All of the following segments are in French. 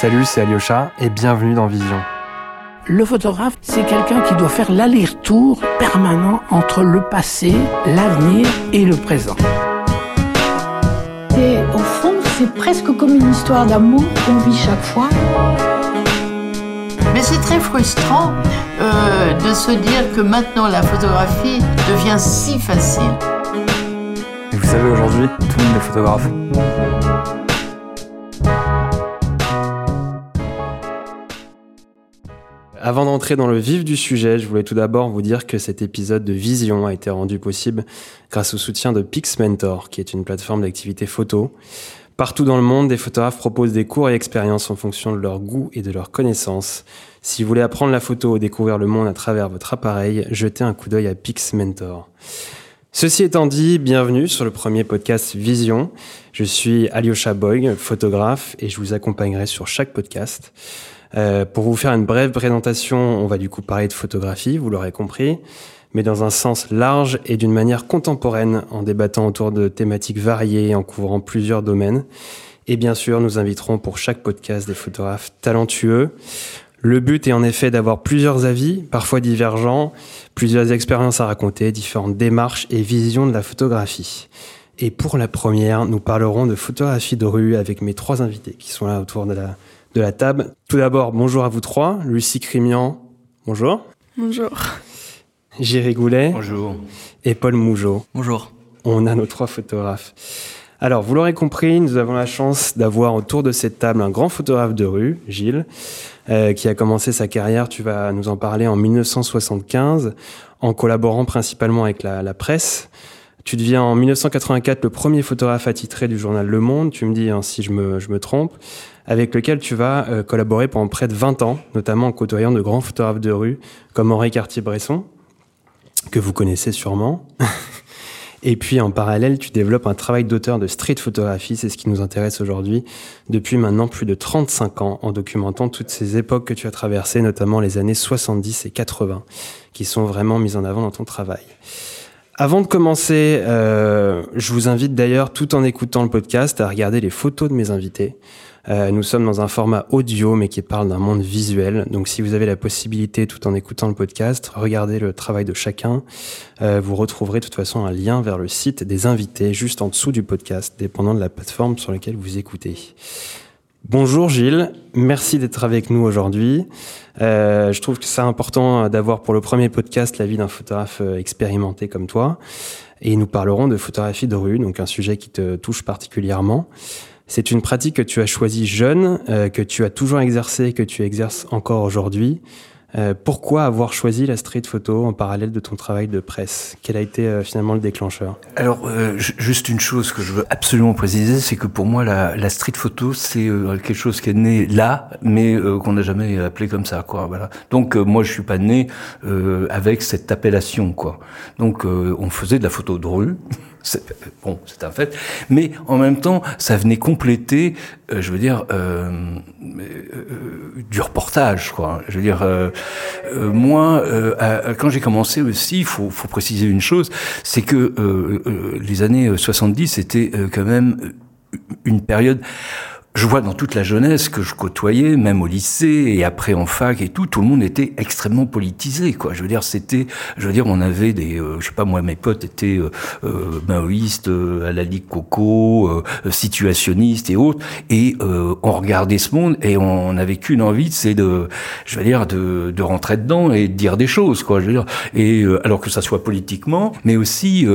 Salut, c'est Alyosha et bienvenue dans Vision. Le photographe, c'est quelqu'un qui doit faire l'aller-retour permanent entre le passé, l'avenir et le présent. Et au fond, c'est presque comme une histoire d'amour qu'on vit chaque fois. Mais c'est très frustrant euh, de se dire que maintenant la photographie devient si facile. Et vous savez, aujourd'hui, tout le monde est photographe. Avant d'entrer dans le vif du sujet, je voulais tout d'abord vous dire que cet épisode de Vision a été rendu possible grâce au soutien de PixMentor, qui est une plateforme d'activité photo. Partout dans le monde, des photographes proposent des cours et expériences en fonction de leur goût et de leurs connaissances. Si vous voulez apprendre la photo ou découvrir le monde à travers votre appareil, jetez un coup d'œil à PixMentor. Ceci étant dit, bienvenue sur le premier podcast Vision. Je suis Alyosha Boy, photographe, et je vous accompagnerai sur chaque podcast. Euh, pour vous faire une brève présentation, on va du coup parler de photographie, vous l'aurez compris, mais dans un sens large et d'une manière contemporaine, en débattant autour de thématiques variées en couvrant plusieurs domaines. Et bien sûr, nous inviterons pour chaque podcast des photographes talentueux. Le but est en effet d'avoir plusieurs avis, parfois divergents, plusieurs expériences à raconter, différentes démarches et visions de la photographie. Et pour la première, nous parlerons de photographie de rue avec mes trois invités qui sont là autour de la, de la table. Tout d'abord, bonjour à vous trois. Lucie Crimian, bonjour. Bonjour. Jiry Goulet. Bonjour. Et Paul Mougeot. Bonjour. On a nos trois photographes. Alors, vous l'aurez compris, nous avons la chance d'avoir autour de cette table un grand photographe de rue, Gilles, euh, qui a commencé sa carrière, tu vas nous en parler, en 1975, en collaborant principalement avec la, la presse. Tu deviens en 1984 le premier photographe attitré du journal Le Monde, tu me dis hein, si je me, je me trompe, avec lequel tu vas euh, collaborer pendant près de 20 ans, notamment en côtoyant de grands photographes de rue comme Henri Cartier-Bresson, que vous connaissez sûrement. Et puis en parallèle, tu développes un travail d'auteur de street photographie, c'est ce qui nous intéresse aujourd'hui, depuis maintenant plus de 35 ans, en documentant toutes ces époques que tu as traversées, notamment les années 70 et 80, qui sont vraiment mises en avant dans ton travail. Avant de commencer, euh, je vous invite d'ailleurs, tout en écoutant le podcast, à regarder les photos de mes invités. Euh, nous sommes dans un format audio, mais qui parle d'un monde visuel. Donc, si vous avez la possibilité, tout en écoutant le podcast, regardez le travail de chacun. Euh, vous retrouverez de toute façon un lien vers le site des invités juste en dessous du podcast, dépendant de la plateforme sur laquelle vous écoutez. Bonjour Gilles, merci d'être avec nous aujourd'hui. Euh, je trouve que c'est important d'avoir pour le premier podcast l'avis d'un photographe euh, expérimenté comme toi. Et nous parlerons de photographie de rue, donc un sujet qui te touche particulièrement. C'est une pratique que tu as choisie jeune, euh, que tu as toujours exercée, que tu exerces encore aujourd'hui. Euh, pourquoi avoir choisi la street photo en parallèle de ton travail de presse? Quel a été euh, finalement le déclencheur? Alors, euh, juste une chose que je veux absolument préciser, c'est que pour moi, la, la street photo, c'est euh, quelque chose qui est né là, mais euh, qu'on n'a jamais appelé comme ça, quoi. Voilà. Donc, moi, je suis pas né avec cette appellation, quoi. Donc, on faisait de la photo de rue. Bon, c'est un fait. Mais en même temps, ça venait compléter, euh, je veux dire, euh, euh, du reportage, quoi. Je veux dire, moi, quand j'ai commencé aussi, il faut, faut, préciser une chose, c'est que les années 70, c'était quand même une période je vois dans toute la jeunesse que je côtoyais, même au lycée et après en fac et tout, tout le monde était extrêmement politisé, quoi. Je veux dire, c'était, je veux dire, on avait des, euh, je sais pas, moi, mes potes étaient euh, euh, maoïstes, euh, à la Ligue Coco, euh, situationnistes et autres, et on regardait ce monde et on n'avait qu'une envie, c'est de, je veux dire, de rentrer dedans et de dire des choses, quoi. Je veux dire, et alors que ça soit politiquement, mais aussi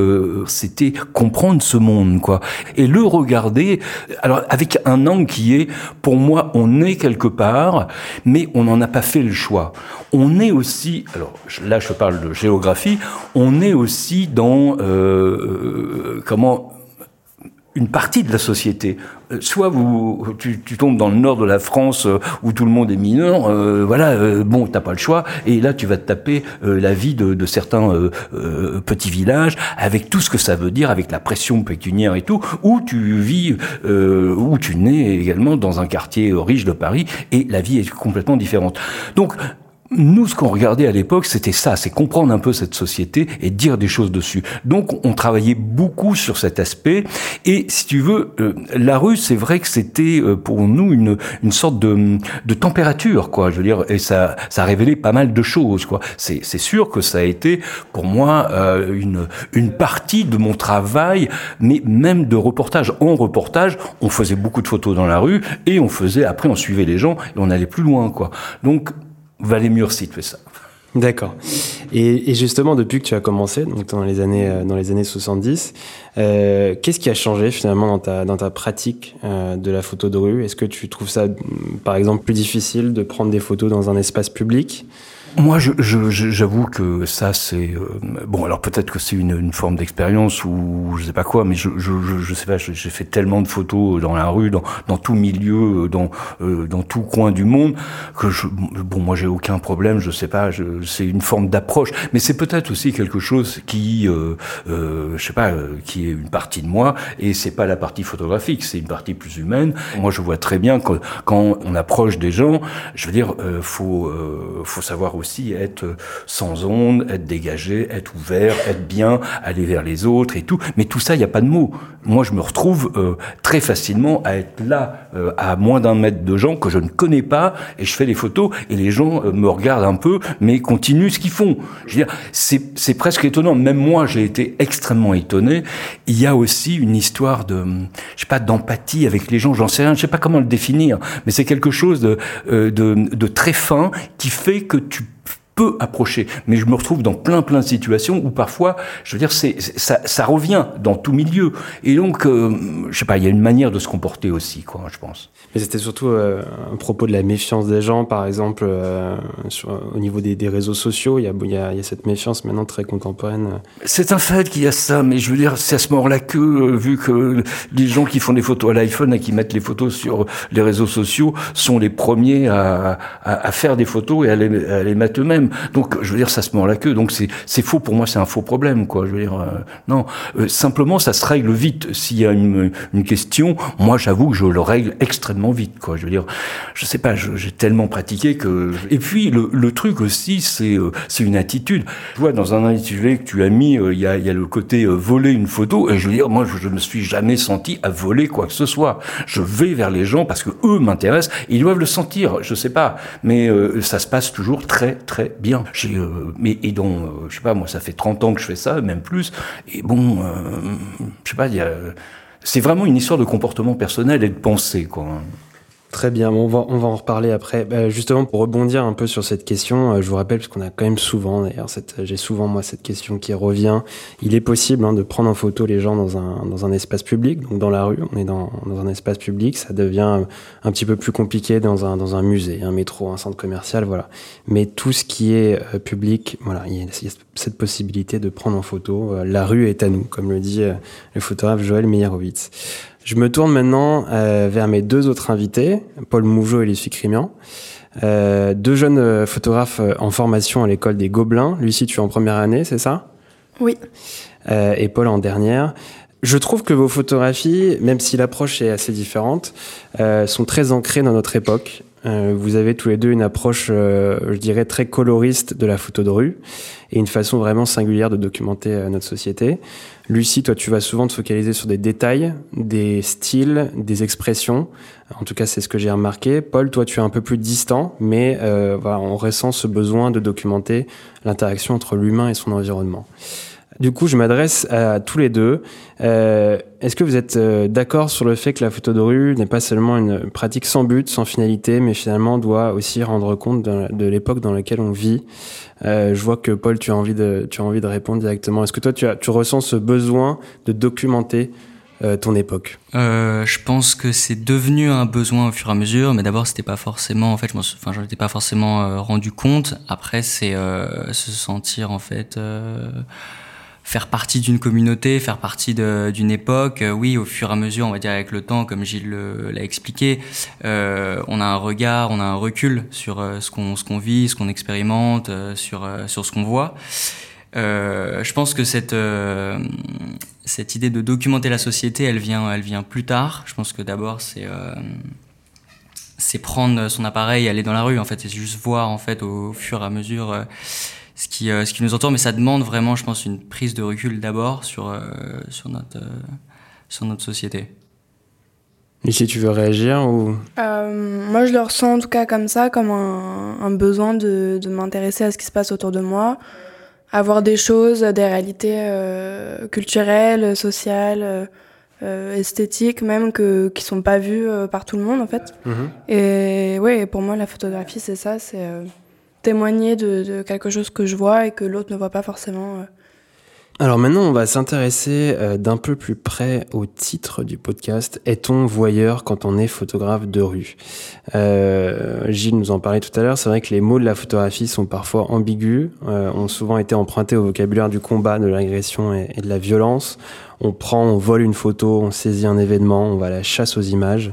c'était comprendre ce monde, quoi, et le regarder, alors avec un angle qui est, pour moi, on est quelque part, mais on n'en a pas fait le choix. On est aussi, alors là je parle de géographie, on est aussi dans, euh, euh, comment, une partie de la société. Euh, soit vous, tu, tu, tombes dans le nord de la France euh, où tout le monde est mineur, euh, voilà, euh, bon, t'as pas le choix, et là tu vas te taper euh, la vie de, de certains euh, petits villages avec tout ce que ça veut dire, avec la pression pécuniaire et tout, où tu vis, où tu nais également dans un quartier riche de Paris, et la vie est complètement différente. Donc nous, ce qu'on regardait à l'époque, c'était ça, c'est comprendre un peu cette société et dire des choses dessus. Donc, on travaillait beaucoup sur cet aspect. Et si tu veux, euh, la rue, c'est vrai que c'était euh, pour nous une, une sorte de, de température, quoi. Je veux dire, et ça, ça a révélé pas mal de choses, quoi. C'est, sûr que ça a été pour moi euh, une, une partie de mon travail, mais même de reportage. En reportage, on faisait beaucoup de photos dans la rue et on faisait après, on suivait les gens et on allait plus loin, quoi. Donc Valais Murcie fait ça. D'accord. Et, justement, depuis que tu as commencé, donc dans les années, euh, dans les années 70, euh, qu'est-ce qui a changé finalement dans ta, dans ta pratique euh, de la photo de rue? Est-ce que tu trouves ça, par exemple, plus difficile de prendre des photos dans un espace public? Moi, j'avoue je, je, que ça, c'est euh, bon. Alors peut-être que c'est une, une, forme d'expérience ou je sais pas quoi, mais je, je, je sais pas. J'ai fait tellement de photos dans la rue, dans, dans tout milieu, dans euh, dans tout coin du monde que je, bon, moi, j'ai aucun problème. Je sais pas. C'est une forme d'approche, mais c'est peut-être aussi quelque chose qui, euh, euh je sais pas, euh, qui est une partie de moi et c'est pas la partie photographique, c'est une partie plus humaine. Moi, je vois très bien que quand on approche des gens, je veux dire, faut faut savoir aussi être sans onde, être dégagé, être ouvert, être bien, aller vers les autres et tout. Mais tout ça, il n'y a pas de mots. Moi, je me retrouve euh, très facilement à être là, euh, à moins d'un mètre de gens que je ne connais pas, et je fais les photos, et les gens euh, me regardent un peu, mais continuent ce qu'ils font. Je veux dire, c'est presque étonnant. Même moi, j'ai été extrêmement étonné. Il y a aussi une histoire de, je sais pas, d'empathie avec les gens. J'en sais rien, je sais pas comment le définir, mais c'est quelque chose de, de, de très fin qui fait que tu pff, peut approcher. Mais je me retrouve dans plein plein de situations où parfois, je veux dire, c'est ça, ça revient dans tout milieu. Et donc, euh, je sais pas, il y a une manière de se comporter aussi, quoi, je pense. Mais c'était surtout euh, un propos de la méfiance des gens, par exemple, euh, sur, au niveau des, des, réseaux sociaux, il y, a, y a, y, a, cette méfiance maintenant très contemporaine. C'est un fait qu'il y a ça, mais je veux dire, c'est à ce moment-là que, euh, vu que les gens qui font des photos à l'iPhone et qui mettent les photos sur les réseaux sociaux sont les premiers à, à, à faire des photos et à les, à les mettre eux-mêmes. Donc, je veux dire, c'est à ce moment-là que, donc c'est faux pour moi, c'est un faux problème, quoi. Je veux dire, euh, non, euh, simplement, ça se règle vite. S'il y a une, question, moi, j'avoue que je le règle extrêmement vite, quoi. Je veux dire, je sais pas, j'ai tellement pratiqué que. Et puis, le, truc aussi, c'est euh, c'est une attitude. Tu vois, dans un intitulé que tu as mis, il y, a, le côté voler une photo, et je veux dire, moi, je, je me suis jamais senti à voler quoi que ce soit. Je vais vers les gens parce que eux m'intéressent, ils doivent le sentir, je sais pas, mais ça se passe toujours très très bien. J'ai, euh, mais et donc, euh, je sais pas, moi, ça fait 30 ans que je fais ça, même plus. Et bon, euh, je sais pas, il y a, c'est vraiment une histoire de comportement personnel et de pensée, quoi. Très bien, on va, on va en reparler après. Bah, justement, pour rebondir un peu sur cette question, euh, je vous rappelle, parce qu'on a quand même souvent, d'ailleurs, j'ai souvent, moi, cette question qui revient. Il est possible hein, de prendre en photo les gens dans un, dans un espace public, donc dans la rue, on est dans, dans un espace public, ça devient un petit peu plus compliqué dans un, dans un musée, un métro, un centre commercial, voilà. Mais tout ce qui est euh, public, voilà, il y, a, il y, a, cette possibilité de prendre en photo. Euh, la rue est à nous, comme le dit le photographe Joël Meyerowitz. Je me tourne maintenant euh, vers mes deux autres invités, Paul Mougeot et Lucie Crimian. Euh, deux jeunes euh, photographes en formation à l'école des Gobelins. Lucie, tu es en première année, c'est ça? Oui. Euh, et Paul en dernière. Je trouve que vos photographies, même si l'approche est assez différente, sont très ancrées dans notre époque. vous avez tous les deux une approche, je dirais, très coloriste de la photo de rue et une façon vraiment singulière de documenter notre société. Lucie, toi, tu vas souvent te focaliser sur des détails, des styles, des expressions. En tout cas, c'est ce que j'ai remarqué. Paul, toi, tu es un peu plus distant, mais euh, voilà, on ressent ce besoin de documenter l'interaction entre l'humain et son environnement. Du coup, je m'adresse à tous les deux. Euh, Est-ce que vous êtes euh, d'accord sur le fait que la photo de rue n'est pas seulement une pratique sans but, sans finalité, mais finalement doit aussi rendre compte de, l'époque dans laquelle on vit? Euh, Je vois que Paul, tu as envie de, tu as envie de répondre directement. Est-ce que toi, tu, as, tu ressens ce besoin de documenter ton époque? Je pense que c'est devenu un besoin au fur et à mesure, mais d'abord c'était pas forcément, en fait, je enfin, étais pas forcément rendu compte. Après, c'est se sentir en fait faire partie d'une communauté, faire partie d'une époque. Euh, oui, au fur et à mesure, on va dire avec le temps, comme Gilles l'a expliqué, euh, on a un regard, on a un recul sur euh, ce qu'on ce qu'on vit, ce qu'on expérimente, sur sur ce qu'on voit. je pense que cette cette idée de documenter la société, elle vient elle vient plus tard. Je pense que d'abord c'est c'est prendre son appareil aller dans la rue en fait c'est juste voir en fait au fur et à mesure ce qui euh, ce qui nous entoure mais ça demande vraiment je pense une prise de recul d'abord sur euh, sur notre sur notre société. si tu veux réagir ou? Moi, je le ressens en tout cas comme ça, comme un, un besoin de, de m'intéresser à ce qui se passe autour de moi, à voir des choses, des réalités culturelles, sociales, euh, esthétiques même que qui sont pas vues euh, par tout le monde en fait. Mhm. Et ouais, pour moi la photographie c'est ça, c'est euh, témoigner de, quelque chose que je vois et que l'autre ne voit pas forcément. Alors maintenant, on va s'intéresser d'un peu plus près au titre du podcast. Est-on voyeur quand on est photographe de rue? Euh, Gilles nous en parlait tout à l'heure. C'est vrai que les mots de la photographie sont parfois ambigus, ont souvent été empruntés au vocabulaire du combat, de l'agression et, et de la violence on prend, on vole une photo, on saisit un événement, on va à la chasse aux images.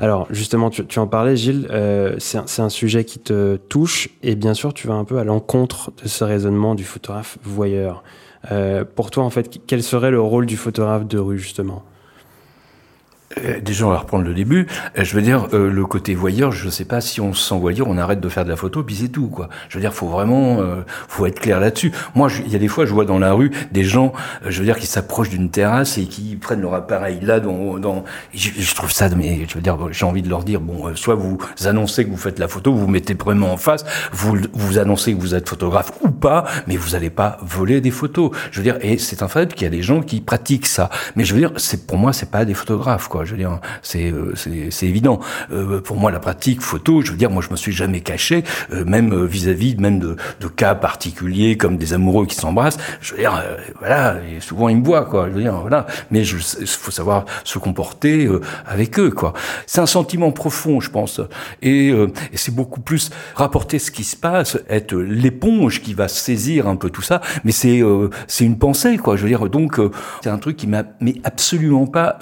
Alors justement, tu, en parlais, Gilles, euh, c'est un, sujet qui te touche et bien sûr, tu vas un peu à l'encontre de ce raisonnement du photographe voyeur. Euh, pour toi, en fait, quel serait le rôle du photographe de rue justement? Déjà, on va reprendre le début. Euh, je veux dire, euh, le côté voyeur, je sais pas si on se sent voyeur, on arrête de faire de la photo, puis c'est tout, quoi. Je veux dire, faut vraiment, faut être clair là-dessus. Moi, il y a des fois, je vois dans la rue des gens, je veux dire, qui s'approchent d'une terrasse et qui prennent leur appareil là, dans, dans je, trouve ça, mais je veux dire, j'ai envie de leur dire, bon, soit vous annoncez que vous faites la photo, vous vous mettez vraiment en face, vous vous annoncez que vous êtes photographe ou pas, mais vous allez pas voler des photos. Je veux dire, et c'est un fait qu'il y a des gens qui pratiquent ça. Mais je veux dire, c'est pour moi, c'est pas des photographes, quoi. Je veux dire, c'est euh, c'est évident. Euh, pour moi, la pratique photo, je veux dire, moi, je me suis jamais caché, euh, même vis-à-vis même de, de, cas particuliers comme des amoureux qui s'embrassent. Je veux dire, voilà, et souvent ils me voient, quoi. Je veux dire, voilà. Mais il faut savoir se comporter avec eux, quoi. C'est un sentiment profond, je pense, et, et c'est beaucoup plus rapporter ce qui se passe, être l'éponge qui va saisir un peu tout ça. Mais c'est c'est une pensée, quoi. Je veux dire, donc c'est un truc qui m'a mais absolument pas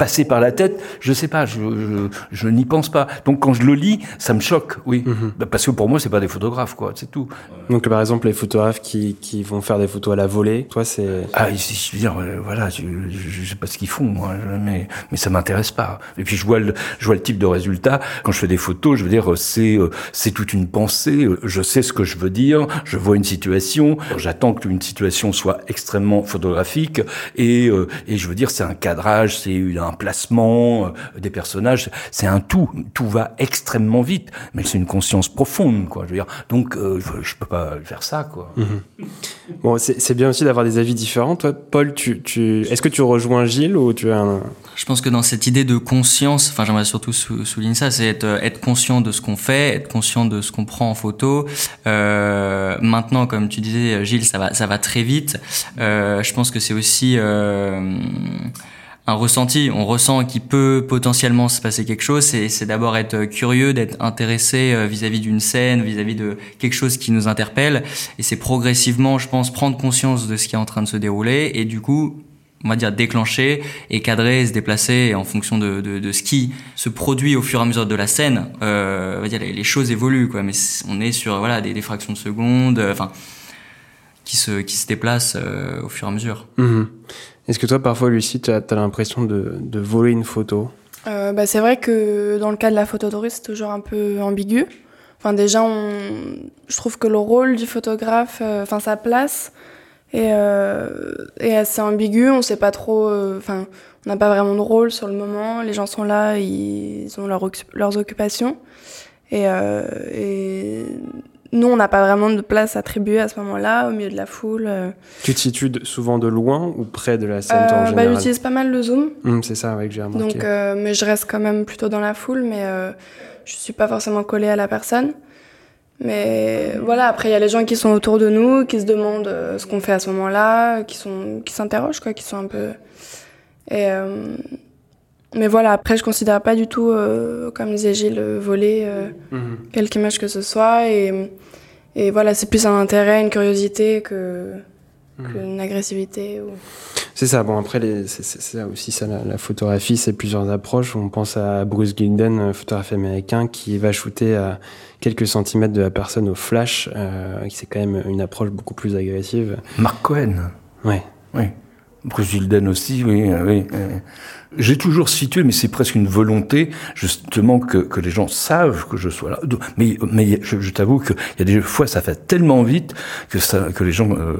passer par la tête, je sais pas, je, je, je n'y pense pas. Donc quand je le lis, ça me choque, oui, mhm. bah, parce que pour moi c'est pas des photographes, quoi, c'est tout. Donc par exemple les photographes qui, qui vont faire des photos à la volée, toi c'est ah, je veux dire, voilà, je, je, sais pas ce qu'ils font, moi, mais mais ça m'intéresse pas. Et puis je vois le je vois le type de résultat quand je fais des photos, je veux dire c'est euh, c'est toute une pensée, je sais ce que je veux dire, je vois une situation, j'attends que une situation soit extrêmement photographique et euh, et je veux dire c'est un cadrage, c'est un placement euh, des personnages, c'est un tout. Tout va extrêmement vite, mais c'est une conscience profonde, quoi. Je veux dire, donc euh, je, peux pas faire ça, quoi. Mhm. Bon, c'est bien aussi d'avoir des avis différents. Toi, Paul, tu, tu est-ce que tu rejoins Gilles ou tu as un... Je pense que dans cette idée de conscience, enfin, j'aimerais surtout souligner ça, c'est être, être, conscient de ce qu'on fait, être conscient de ce qu'on prend en photo. Euh, maintenant, comme tu disais, Gilles, ça va, ça va très vite. Euh, je pense que c'est aussi euh, un ressenti. On ressent qu'il peut potentiellement se passer quelque chose. C'est d'abord être curieux, d'être intéressé euh, vis-à-vis d'une scène, vis-à-vis de quelque chose qui nous interpelle. Et c'est progressivement, je pense, prendre conscience de ce qui est en train de se dérouler et du coup, on va dire déclencher et cadrer, se déplacer en fonction de, de, de ce qui se produit au fur et à mesure de la scène. Euh, on va dire les, choses évoluent quoi, mais on est sur voilà des, des fractions de secondes, euh, enfin qui se qui se déplacent euh, au fur et à mesure. Mmh. Est-ce que toi, parfois, Lucie, tu as, l'impression de, voler une photo? Euh, bah, C'est vrai que dans le cas de la photo c'est toujours un peu ambigu. Enfin, déjà, je trouve que le rôle du photographe, euh, enfin, sa place, est, euh, est, assez ambigu. On sait pas trop. Enfin, on n'a pas vraiment de rôle sur le moment. Les gens sont là, ils ont leur, leurs occupations. Et nous, on n'a pas vraiment de place attribuée à ce moment-là, au milieu de la foule. Euh. Tu te situes souvent de loin ou près de la scène en euh, bah, J'utilise pas mal le zoom. Hum, c'est ça, que j'ai remarqué. Donc, euh, mais je reste quand même plutôt dans la foule, mais euh, je suis pas forcément collée à la personne. Mais voilà, après, il y a les gens qui sont autour de nous, qui se demandent ce qu'on fait à ce moment-là, qui sont, qui s'interrogent, quoi, qui sont un peu. Et mais voilà, après, je considère pas du tout, euh, comme disait Gilles, voler euh, mhm. quelque image que ce soit. Et, et voilà, c'est plus un intérêt, une curiosité que, mhm. qu'une agressivité. Ou... C'est ça. Bon, après, c'est, ça aussi, ça, la, photographie, c'est plusieurs approches. On pense à Bruce Gilden, photographe américain, qui va shooter à quelques centimètres de la personne au flash. Euh, c'est quand même une approche beaucoup plus agressive. Mark Cohen. Ouais. Oui. Bruce Gilden aussi, oui. oui. J'ai toujours situé, mais c'est presque une volonté, justement, que, que les gens savent que je sois là. Mais, mais je, je t'avoue qu'il y a des fois, ça fait tellement vite que, ça, que les gens, euh,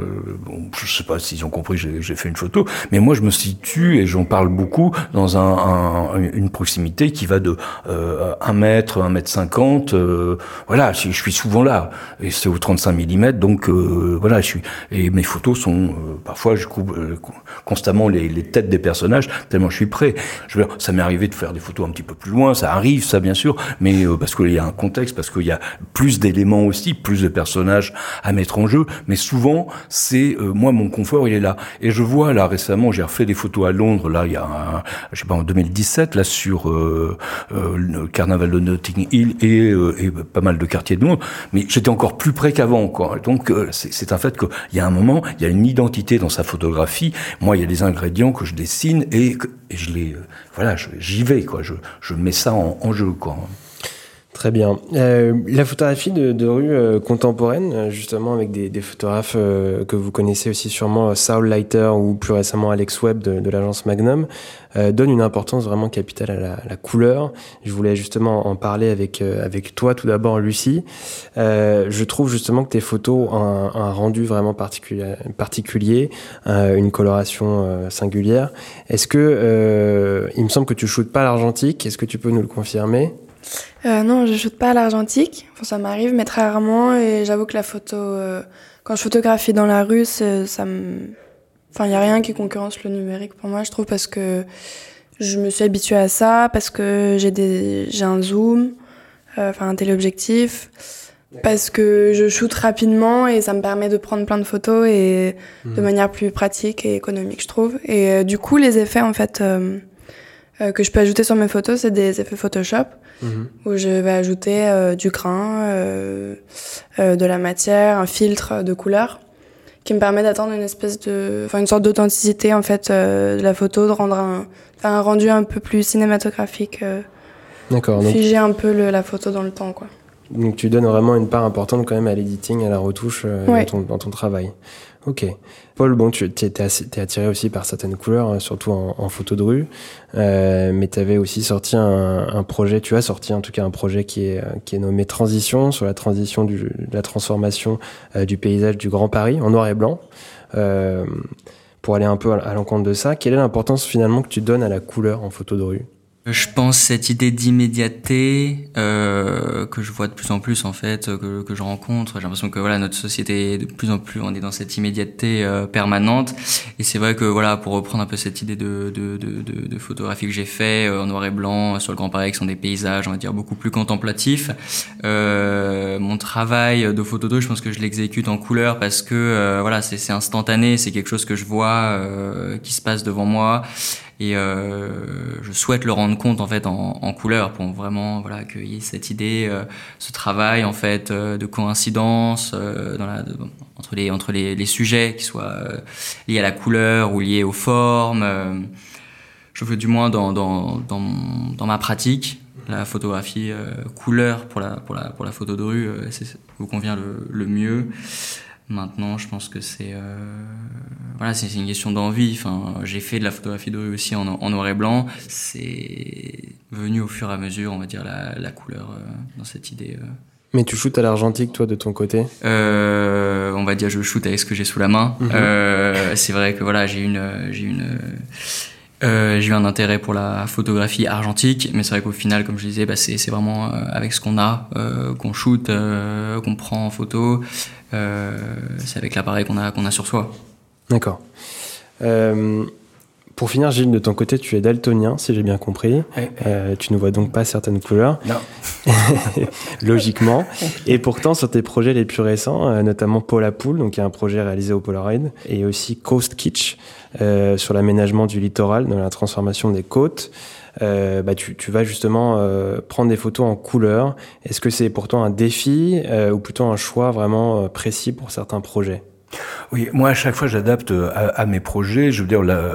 bon, je sais pas s'ils ont compris, j'ai fait une photo, mais moi, je me situe, et j'en parle beaucoup, dans un, un, une proximité qui va de euh, 1 mètre, 1 mètre 50, euh, voilà, je, suis souvent là, et c'est au 35 mm, donc euh, voilà, je suis, et mes photos sont, euh, parfois, je couvre euh, constamment les, les têtes des personnages, tellement je suis prêt. Je veux dire, ça m'est arrivé de faire des photos un petit peu plus loin, ça arrive, ça bien sûr, mais euh, parce qu'il y a un contexte, parce qu'il y a plus d'éléments aussi, plus de personnages à mettre en jeu. Mais souvent, c'est euh, moi mon confort, il est là. Et je vois là récemment, j'ai refait des photos à Londres, là il y a, un, je sais pas, en 2017, là sur euh, le carnaval de Notting Hill et, et, pas mal de quartiers de Londres. Mais j'étais encore plus près qu'avant, quoi. Donc c'est un fait qu'il y a un moment, il y a une identité dans sa photographie. Moi, il y a des ingrédients que je dessine et, et je les, voilà, j'y vais, quoi. Je, je mets ça en, en jeu, quoi. Très bien. Euh, la photographie de, de rue euh, contemporaine, euh, justement avec des, des photographes euh, que vous connaissez aussi sûrement, Saul Leiter ou plus récemment Alex Webb de, de l'agence Magnum, euh, donne une importance vraiment capitale à la, la, couleur. Je voulais justement en parler avec avec toi tout d'abord, Lucie. je trouve justement que tes photos ont un, un rendu vraiment particulier, particulier une coloration singulière. Est-ce que il me semble que tu shootes pas l'argentique Est-ce que tu peux nous le confirmer? Euh, non, je shoote pas à l'argentique. Enfin, ça m'arrive, mais très rarement. Et j'avoue que la photo, euh, quand je photographie dans la rue, ça me. Enfin, il y a rien qui concurrence le numérique pour moi, je trouve, parce que je me suis habituée à ça, parce que j'ai des, j'ai un zoom, euh, enfin un téléobjectif, parce que je shoote rapidement et ça me permet de prendre plein de photos et mmh. de manière plus pratique et économique, je trouve. Et euh, du coup, les effets, en fait, euh, que je peux ajouter sur mes photos, c'est des effets Photoshop. Mmh. où je vais ajouter euh, du grain, euh, euh, de la matière, un filtre de couleur qui me permet d'attendre une espèce de, enfin une sorte d'authenticité en fait de la photo, de rendre un, un rendu un peu plus cinématographique. D'accord. Figer un peu le, la photo dans le temps, quoi. Donc tu donnes vraiment une part importante quand même à l'editing, à la retouche ouais. dans, ton, dans ton travail. Ok. Paul, bon, tu es, attiré aussi par certaines couleurs, surtout en, en photo de rue, euh, mais tu avais aussi sorti un, projet, tu as sorti en tout cas un projet qui est, est nommé Transition, sur la transition du, la transformation euh, du paysage du Grand Paris en noir et blanc. Euh, pour aller un peu à l'encontre de ça, quelle est l'importance finalement que tu donnes à la couleur en photo de rue? Je pense cette idée d'immédiateté euh, que je vois de plus en plus en fait, que, que je rencontre. J'ai l'impression que voilà notre société de plus en plus on est dans cette immédiateté euh, permanente. Et c'est vrai que voilà pour reprendre un peu cette idée de de, de, de, photographie que j'ai fait euh, en noir et blanc sur le Grand Paris, qui sont des paysages on va dire beaucoup plus contemplatifs. Euh, mon travail de photo 2, je pense que je l'exécute en couleur parce que euh, voilà c'est instantané, c'est quelque chose que je vois euh, qui se passe devant moi et euh, je souhaite le rendre compte en fait en, couleur pour vraiment voilà cette idée euh, ce travail en fait euh, de coïncidence euh, entre les entre les, les, sujets qui soient euh, liés à la couleur ou liés aux formes je veux du moins dans dans dans, ma pratique la photographie couleur pour la pour la pour la photo de rue c'est vous convient le mieux Maintenant, je pense que c'est euh, voilà, c'est une question d'envie. Enfin, j'ai fait de la photographie de rue aussi en, en noir et blanc. C'est venu au fur et à mesure, on va dire la, la couleur euh, dans cette idée. Euh. Mais tu shootes à l'argentique, toi, de ton côté? On va dire, je shoot avec ce que j'ai sous la main. -hmm. c'est vrai que voilà, j'ai une, j'ai une, j'ai eu un intérêt pour la photographie argentique, mais c'est vrai qu'au final, comme je disais, bah, c'est vraiment avec ce qu'on a qu'on shoot, qu'on prend en photo. Euh, c'est avec l'appareil qu'on a, qu'on a sur soi. D'accord. Euh, pour finir, Gilles, de ton côté, tu es daltonien, si j'ai bien compris. Ouais. Euh, tu ne vois donc pas certaines couleurs. Non. Logiquement. Et pourtant, sur tes projets les plus récents, euh, notamment Paul à Poule, donc il y a un projet réalisé au Polaroid, et aussi Coast Kitsch, euh, sur l'aménagement du littoral, dans la transformation des côtes. Euh, bah, tu, vas justement euh, prendre des photos en couleur. Est-ce que c'est pourtant un défi ou plutôt un choix vraiment précis pour certains projets? Oui, moi à chaque fois j'adapte à, à, mes projets. Je veux dire, là,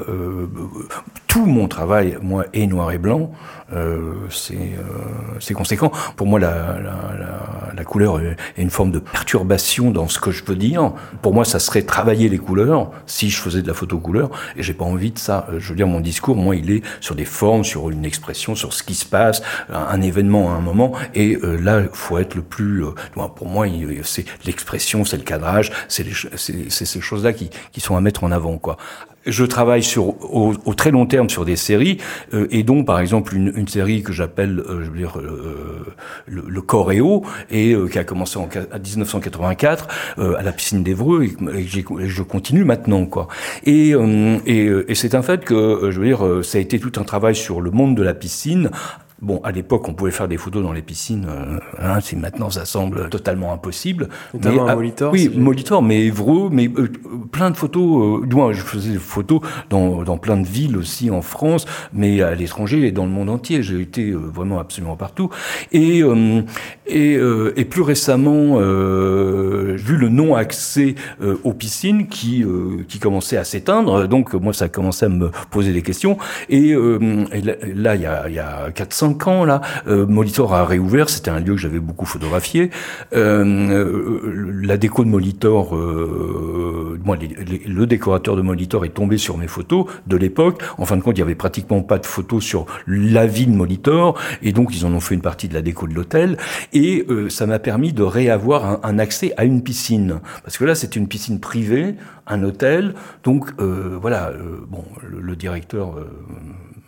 tout mon travail, moi, est noir et blanc. Euh, c'est conséquent. Pour moi, la, la, la, la couleur est une forme de perturbation dans ce que je peux dire. Pour moi, ça serait travailler les couleurs si je faisais de la photo couleur, et j'ai pas envie de ça. Je veux dire, mon discours, moi, il est sur des formes, sur une expression, sur ce qui se passe, un, événement à un moment, et là, il faut être le plus. pour moi, c'est l'expression, c'est le cadrage, c'est ces choses-là qui, qui sont à mettre en avant, quoi je travaille sur au, au, très long terme sur des séries euh, et donc par exemple une, une série que j'appelle euh, je veux dire euh, le, le, Coréo et qui a commencé en 1984 à la piscine d'Evreux et, et, je continue maintenant quoi. Et et, et c'est un fait que je veux dire ça a été tout un travail sur le monde de la piscine Bon, à l'époque, on pouvait faire des photos dans les piscines. Euh, hein, c'est maintenant, ça semble totalement impossible. Notamment à Molitor. Oui, Molitor, mais Évreux, mais euh, plein de photos. Euh, moi, je faisais des photos dans, dans plein de villes aussi en France, mais à l'étranger et dans le monde entier. J'ai été euh, vraiment absolument partout. Et et, et plus récemment, vu le non accès aux piscines qui qui commençait à s'éteindre, donc moi, ça a commencé à me poser des questions. Et, et là, il y a il y a 400 ans là. Euh, Molitor a réouvert, c'était un lieu que j'avais beaucoup photographié. Euh, euh, la déco de Molitor, le décorateur de Molitor est tombé sur mes photos de l'époque. En fin de compte, il y avait pratiquement pas de photos sur la vie de Molitor, et donc ils en ont fait une partie de la déco de l'hôtel. Et ça m'a permis de réavoir un, accès à une piscine, parce que là, c'était une piscine privée, un hôtel. Donc voilà, bon, le directeur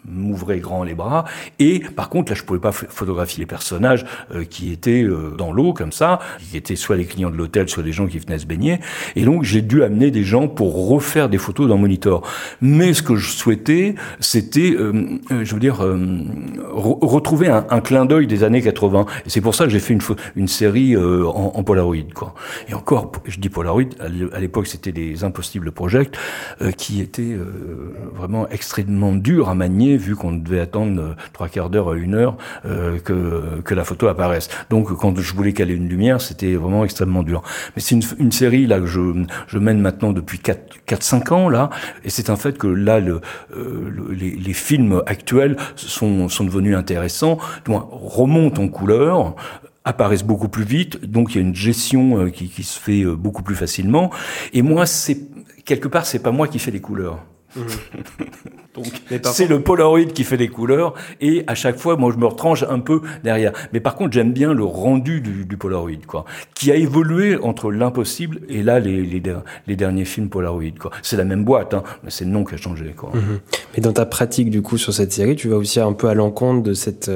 m'ouvrait grand les bras. Et par contre, là, je pouvais pas photographier les personnages euh, qui étaient euh, dans l'eau comme ça, qui étaient soit les clients de l'hôtel, soit les gens qui venaient se baigner. Et donc, j'ai dû amener des gens pour refaire des photos dans Monitor. Mais ce que je souhaitais, c'était, euh, je veux dire, retrouver un, clin d'œil des années 80. Et c'est pour ça que j'ai fait une, une série en, en, Polaroid. Quoi. Et encore, je dis Polaroid, à l'époque, c'était des Impossible Project, qui étaient vraiment extrêmement durs à manier vu qu'on devait attendre euh, trois quarts d'heure à une heure euh, que, la photo apparaisse. Donc quand je voulais caler une lumière, c'était vraiment extrêmement dur. Mais c'est une, série là que je, mène maintenant depuis 4-5 ans là, et c'est un fait que là euh, les, les, films actuels sont, sont devenus intéressants, remontent en couleur, apparaissent beaucoup plus vite, donc il y a une gestion qui, qui se fait beaucoup plus facilement. Et moi, c'est quelque part, c'est pas moi qui fais les couleurs. C'est le Polaroid qui fait les couleurs et à chaque fois, moi, je me retranche un peu derrière. Mais par contre, j'aime bien le rendu du, du, Polaroid, quoi, qui a évolué entre l'impossible et là les, les, les, derniers films Polaroid, quoi. C'est la même boîte, hein, mais c'est le nom qui a changé, quoi. Mmh. Mais dans ta pratique du coup sur cette série, tu vas aussi un peu à l'encontre de cette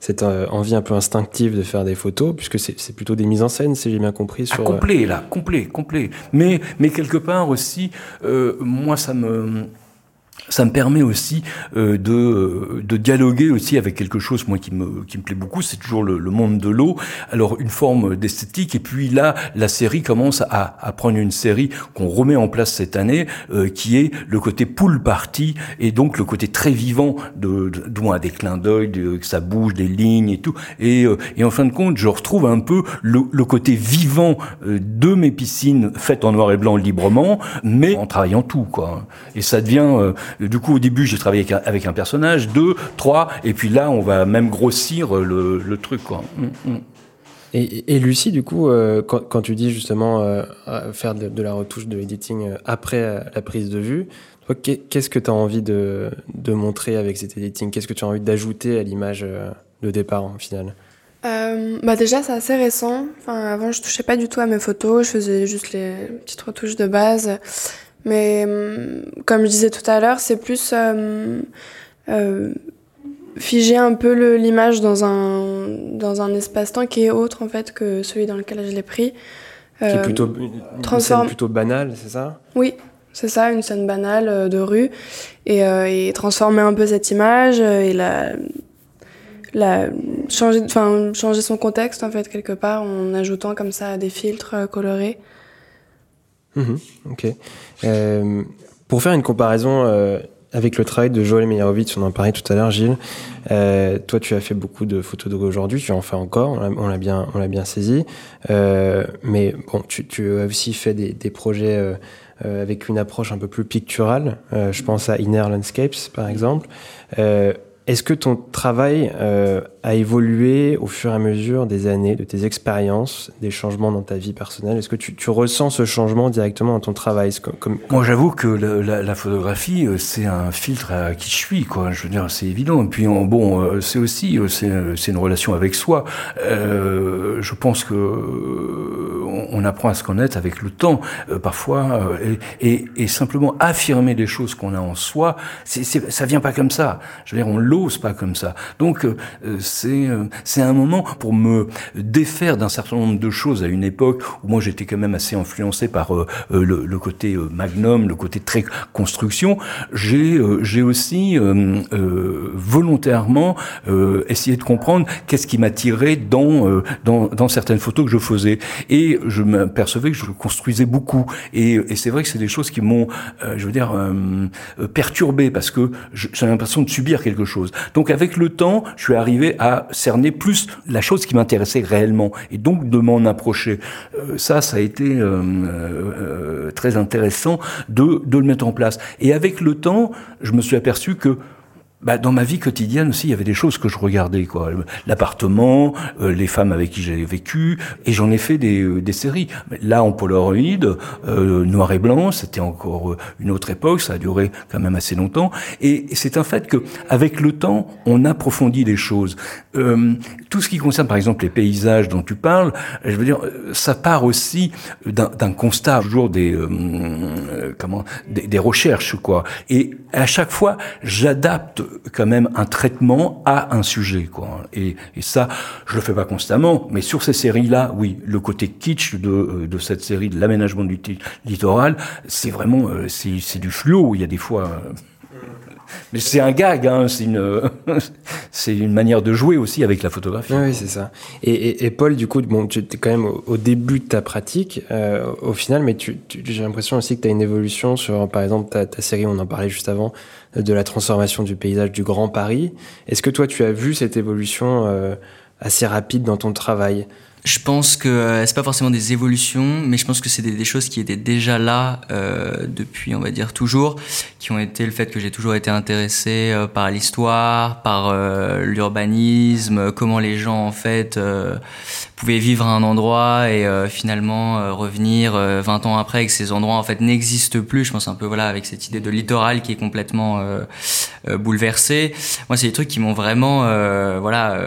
cette euh, envie un peu instinctive de faire des photos, puisque c'est plutôt des mises en scène, si j'ai bien compris. Sur... Ah, complet, là, complet, complet. Mais, mais quelque part aussi, euh, moi, ça me ça me permet aussi euh, de, euh, de dialoguer aussi avec quelque chose moi qui me qui me plaît beaucoup c'est toujours le, le, monde de l'eau. Alors une forme d'esthétique et puis là la série commence à, à prendre une série qu'on remet en place cette année euh, qui est le côté pool party et donc le côté très vivant de, de, de des clins d'œil que ça bouge des lignes et tout. Et, euh, et en fin de compte je retrouve un peu le, le côté vivant euh, de mes piscines faites en noir et blanc librement mais en travaillant tout quoi. Et ça devient du coup, au début, j'ai travaillé avec un, personnage, deux, trois, et puis là, on va même grossir le, truc. Quoi. Mm, mm. Et, Lucie, du coup, euh, quand, tu dis justement euh, faire de, la retouche de editing euh, après la prise de vue, qu'est-ce que tu as envie de, montrer avec cet editing Qu'est-ce que tu as envie d'ajouter à l'image de départ, en final? Bah déjà c'est assez récent. Enfin, avant je touchais pas du tout à mes photos, je faisais juste les petites retouches de base. Mais hum, comme je disais tout à l'heure, c'est plus euh, euh, figer un peu l'image dans un, dans un espace-temps qui est autre en fait que celui dans lequel je l'ai pris. qui est plutôt une scène plutôt banale, c'est ça? Oui, c'est ça, une scène banale euh, de rue. Et, euh, et, transformer un peu cette image et la, la changer, changer son contexte en fait quelque part en ajoutant comme ça des filtres colorés. Mmh, ok. Euh, pour faire une comparaison euh, avec le travail de Joël Meyerowitz, on en parlait tout à l'heure, Gilles. Euh, toi, tu as fait beaucoup de photos de aujourd'hui, tu en fais encore, on l'a bien, on l'a bien saisi. Mais bon, tu, as aussi fait des, projets avec une approche un peu plus picturale. je pense à Inner Landscapes, par exemple. Est-ce que ton travail a évolué au fur et à mesure des années, de tes expériences, des changements dans ta vie personnelle Est-ce que tu, ressens ce changement directement dans ton travail Moi, j'avoue que la, photographie, euh, c'est un filtre à qui je suis, quoi. Je veux dire, c'est évident. Et puis, bon, euh, c'est aussi, c'est une relation avec soi. Euh, je pense que on apprend à se connaître avec le temps, parfois, et, simplement affirmer les choses qu'on a en soi, c'est, ça vient pas comme ça. Je veux dire, on l'ose pas comme ça. Donc, c'est c'est un moment pour me défaire d'un certain nombre de choses à une époque où moi j'étais quand même assez influencé par euh, euh, le, le, côté euh, magnum, le côté très construction. J'ai j'ai aussi volontairement essayé de comprendre qu'est-ce qui m'attirait dans, dans dans certaines photos que je faisais et je m'apercevais que je construisais beaucoup et, et c'est vrai que c'est des choses qui m'ont je veux dire perturbé parce que j'ai l'impression de subir quelque chose. Donc avec le temps, je suis arrivé à cerner plus la chose qui m'intéressait réellement et donc de m'en approcher. Euh, ça, ça a été euh, euh, très intéressant de, de le mettre en place. Et avec le temps, je me suis aperçu que bah, dans ma vie quotidienne aussi, il y avait des choses que je regardais, quoi. L'appartement, euh, les femmes avec qui j'avais vécu, et j'en ai fait des, euh, des séries. Là, en Polaroid, euh, noir et blanc, c'était encore une autre époque, ça a duré quand même assez longtemps. Et c'est un fait que, avec le temps, on approfondit les choses. tout ce qui concerne, par exemple, les paysages dont tu parles, je veux dire, ça part aussi d'un constat, toujours des comment, des, des recherches, quoi. Et à chaque fois, j'adapte quand même un traitement à un sujet, quoi. Et, et ça, je le fais pas constamment, mais sur ces séries-là, oui, le côté kitsch de, euh, de cette série, de l'aménagement du littoral, c'est vraiment, euh, c'est du fluo. Il y a des fois. Euh, mais c'est un gag, hein, c'est une, c'est une manière de jouer aussi avec la photographie. Oui, c'est ça. Et, Paul, du coup, bon, tu es quand même au, début de ta pratique, euh, au final, mais j'ai l'impression aussi que tu as une évolution sur, par exemple, ta, série, on en parlait juste avant, de la transformation du paysage du Grand Paris. Est-ce que toi, tu as vu cette évolution euh, assez rapide dans ton travail? Je pense que euh, c'est pas forcément des évolutions, mais je pense que c'est des, choses qui étaient déjà là euh, depuis, on va dire toujours, qui ont été le fait que j'ai toujours été intéressé euh, par l'histoire, par euh, l'urbanisme, comment les gens en fait pouvaient vivre à un endroit et finalement revenir 20 ans après que ces endroits en fait n'existent plus. Je pense un peu voilà avec cette idée de littoral qui est complètement bouleversée. Moi, c'est des trucs qui m'ont vraiment voilà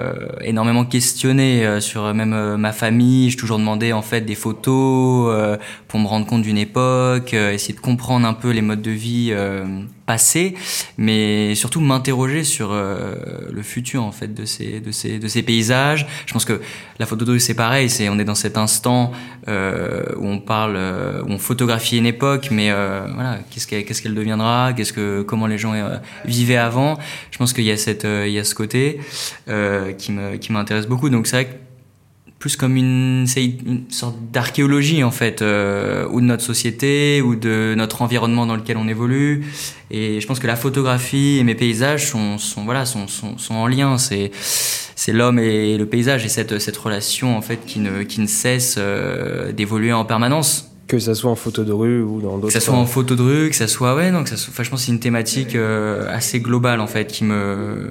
énormément questionné sur même ma famille, j'ai toujours demandé en fait des photos euh, pour me rendre compte d'une époque, euh, essayer de comprendre un peu les modes de vie euh, passés, mais surtout m'interroger sur le futur en fait de ces de ces de ces paysages. Je pense que la photo de c'est pareil, c'est on est dans cet instant où on parle, où on photographie une époque, mais voilà qu'est-ce qu'elle qu'est-ce qu'elle deviendra, qu'est-ce que comment les gens vivaient avant. Je pense qu'il y a cette il y a ce côté qui me qui m'intéresse beaucoup. Donc c'est vrai que plus comme une, une sorte d'archéologie en fait, euh, ou de notre société, ou de notre environnement dans lequel on évolue. Et je pense que la photographie et mes paysages sont, sont voilà, sont, sont, sont en lien. C'est, c'est l'homme et le paysage et cette, cette relation en fait qui ne, qui ne cesse euh, d'évoluer en permanence. Que ça soit en photo de rue ou dans d'autres. Que ça soit en photo de rue, que ça soit ouais, non, que ça soit. Enfin, je pense que c'est une thématique euh, assez globale en fait qui me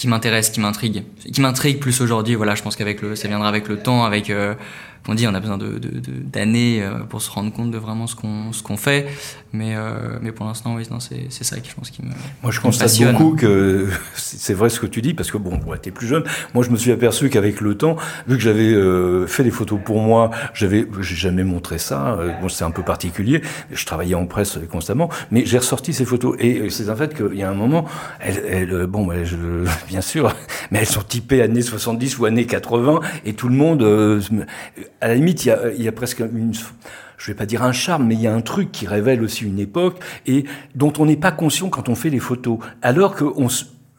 qui m'intéresse, qui m'intrigue, qui m'intrigue plus aujourd'hui. Voilà, je pense qu'avec le, ça viendra avec le temps, avec euh, on dit, on a besoin de, d'années euh, pour se rendre compte de vraiment ce qu'on ce qu'on fait. Mais euh, mais pour l'instant, oui, c'est ça qui je pense qui me. Moi, je constate beaucoup que c'est vrai ce que tu dis parce que bon, tu t'es plus jeune. Moi, je me suis aperçu qu'avec le temps, vu que j'avais euh, fait des photos pour moi, j'avais j'ai jamais montré ça. bon, c'est un peu particulier. Je travaillais en presse constamment, mais j'ai ressorti ces photos et c'est un fait qu'il y a un moment, elles, elles bon, bah, je, bien sûr, mais elles sont typées années 70 ou années 80 et tout le monde à la limite, il y a, il y a presque une, je vais pas dire un charme, mais il y a un truc qui révèle aussi une époque et dont on n'est pas conscient quand on fait les photos. Alors que on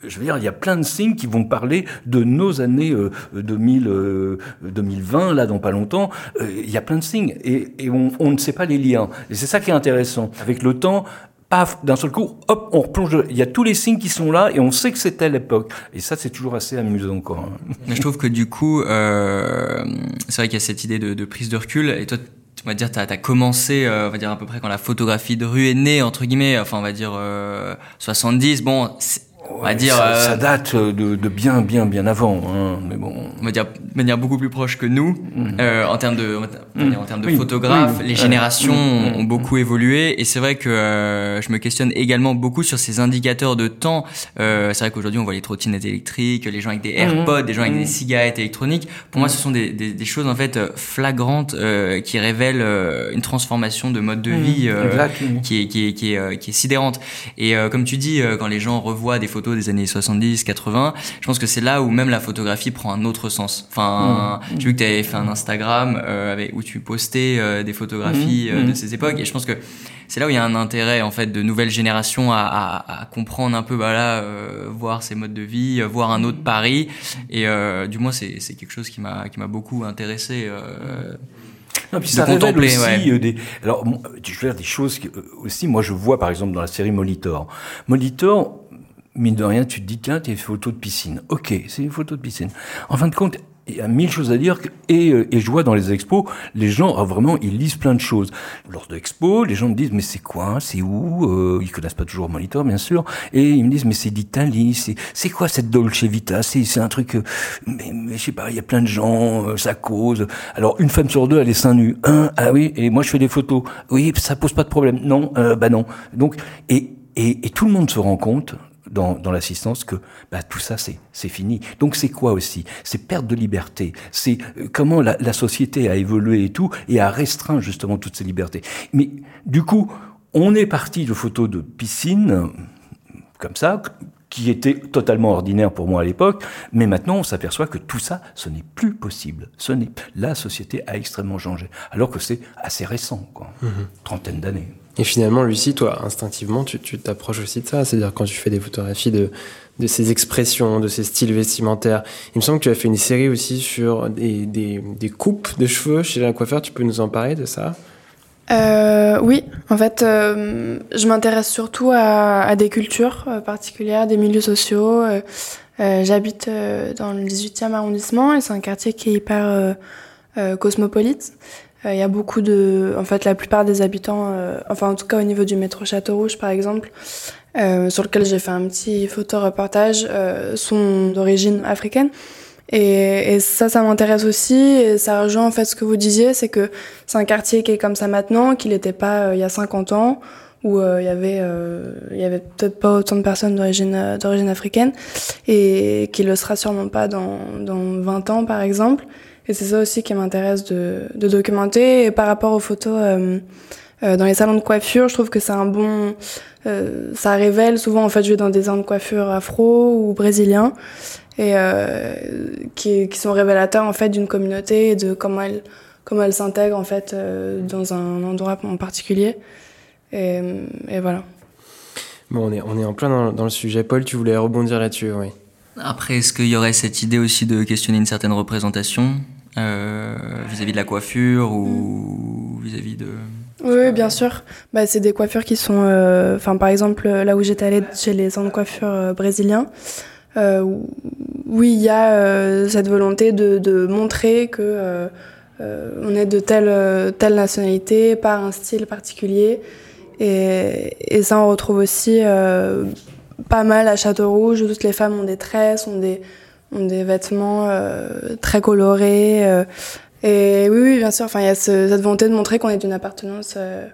je veux dire, il y a plein de signes qui vont parler de nos années euh, 2000, euh, 2020, là, dans pas longtemps. Euh, il y a plein de signes et, on, ne sait pas les liens. Et c'est ça qui est intéressant. Avec le temps, paf, d'un seul coup, hop, on replonge. Il y a tous les signes qui sont là et on sait que c'était l'époque. Et ça, c'est toujours assez amusant, quoi. Je trouve que du coup, euh, c'est vrai qu'il y a cette idée de, de, prise de recul. Et toi, on va dire, t'as as commencé, euh, on va dire à peu près quand la photographie de rue est née, entre guillemets. Enfin, on va dire euh, 70. Bon, on va dire. Ça, ça date de, de, bien, bien, bien avant. Hein, mais bon. On va dire de manière beaucoup plus proche que nous, Mhm. euh, en termes de, Mhm. en termes de Oui, photographes. oui, les générations Mhm. ont beaucoup évolué, et c'est vrai que euh, je me questionne également beaucoup sur ces indicateurs de temps. Euh, c'est vrai qu'aujourd'hui, on voit les trottinettes électriques, les gens avec des Mhm. AirPods, des gens avec Mhm. des cigarettes électroniques. Pour moi, ce sont des, des, des choses en fait euh, flagrantes euh, qui révèlent euh, une transformation de mode de vie. euh, qui est, qui est, qui est, euh, qui est sidérante. Et euh, comme tu dis, euh, quand les gens revoient des photos des années 70, 80, je pense que c'est là où même la photographie prend un autre sens. Enfin, Mmh. j'ai vu que tu avais fait un Instagram euh, avec, où tu postais euh, des photographies Mmh. euh, de Mmh. ces époques. Et je pense que c'est là où il y a un intérêt en fait de nouvelles générations à, à, à comprendre un peu, bah là, voir ces modes de vie, voir un autre Paris. Et du moins, c'est c'est quelque chose qui m'a qui m'a beaucoup intéressé. Non, puis de ça révèle contempler, aussi ouais. des. Alors, je veux dire des choses aussi. Moi, je vois par exemple dans la série Molitor. Molitor, mine de rien, tu te dis tiens, t'es une photo de piscine. Ok, c'est une photo de piscine. En fin de compte. Il y a mille choses à dire et, euh, et je vois dans les expos, les gens ah, vraiment ils lisent plein de choses. Lors de l'expo, les gens me disent mais c'est quoi, c'est où? Euh, Ils connaissent pas toujours Molitor bien sûr, et ils me disent mais c'est d'Italie, c'est c'est quoi cette Dolce Vita? C'est c'est un truc, euh, mais, mais je sais pas, il y a plein de gens, euh, ça cause. Alors une femme sur deux elle est seins nus. Un, ah oui, et moi je fais des photos. Oui, ça pose pas de problème. Non, euh, bah non. Donc et et, et tout le monde se rend compte dans, dans l'assistance que bah, tout ça c'est fini. Donc c'est quoi aussi? C'est perte de liberté. C'est euh, comment la, la société a évolué et tout et a restreint justement toutes ces libertés. Mais du coup, on est parti de photos de piscine comme ça qui étaient totalement ordinaires pour moi à l'époque, mais maintenant on s'aperçoit que tout ça, ce n'est plus possible. Ce n'est la société a extrêmement changé, alors que c'est assez récent, quoi, trentaine d'années. Et finalement, Lucie, toi, instinctivement, tu t'approches aussi de ça. C'est-à-dire quand tu fais des photographies de, ces expressions, de ces styles vestimentaires. Il me semble que tu as fait une série aussi sur des, coupes de cheveux chez la coiffeur. Tu peux nous en parler de ça? Euh, oui, en fait, euh, je m'intéresse surtout à, des cultures euh, particulières, des milieux sociaux. J'habite dans le 18e arrondissement et c'est un quartier qui est hyper cosmopolite. Euh, Il y a beaucoup de, en fait, la plupart des habitants, euh, enfin en tout cas au niveau du métro Château-Rouge par exemple, euh, sur lequel j'ai fait un petit photoreportage, euh, sont d'origine africaine. Et, et ça, ça m'intéresse aussi. Et ça rejoint en fait ce que vous disiez, c'est que c'est un quartier qui est comme ça maintenant, qu'il n'était pas euh, il y a 50 ans, où euh, il y avait, euh, il y avait peut-être pas autant de personnes d'origine d'origine africaine, et qui le sera sûrement pas dans, dans 20 ans par exemple. Et c'est ça aussi qui m'intéresse de, documenter. Et par rapport aux photos euh, euh, dans les salons de coiffure, je trouve que c'est un bon. euh, ça révèle souvent en fait, je vais dans des salons de coiffure afro ou brésiliens et qui, sont révélateurs en fait d'une communauté et de comment elle comment elle s'intègre en fait dans un endroit en particulier. Et, voilà. Bon, on est, on est en plein dans le sujet. Paul, tu voulais rebondir là-dessus, oui. Après, est-ce qu'il y aurait cette idée aussi de questionner une certaine représentation euh, vis-à-vis de la coiffure ou vis-à-vis de... Oui, bien sûr. Bah, c'est des coiffures qui sont, euh, enfin, par exemple, là où j'étais allée chez les centres de coiffure euh, brésiliens, euh, oui, il y a euh, cette volonté de, montrer que euh, euh, on est de telle, euh, telle nationalité, par un style particulier. Et, ça, on retrouve aussi euh, pas mal à Château-Rouge, où toutes les femmes ont des tresses, ont des, ont des vêtements euh, très colorés. euh, et oui, oui, bien sûr, enfin, il y a ce- cette volonté de montrer qu'on est d'une appartenance euh,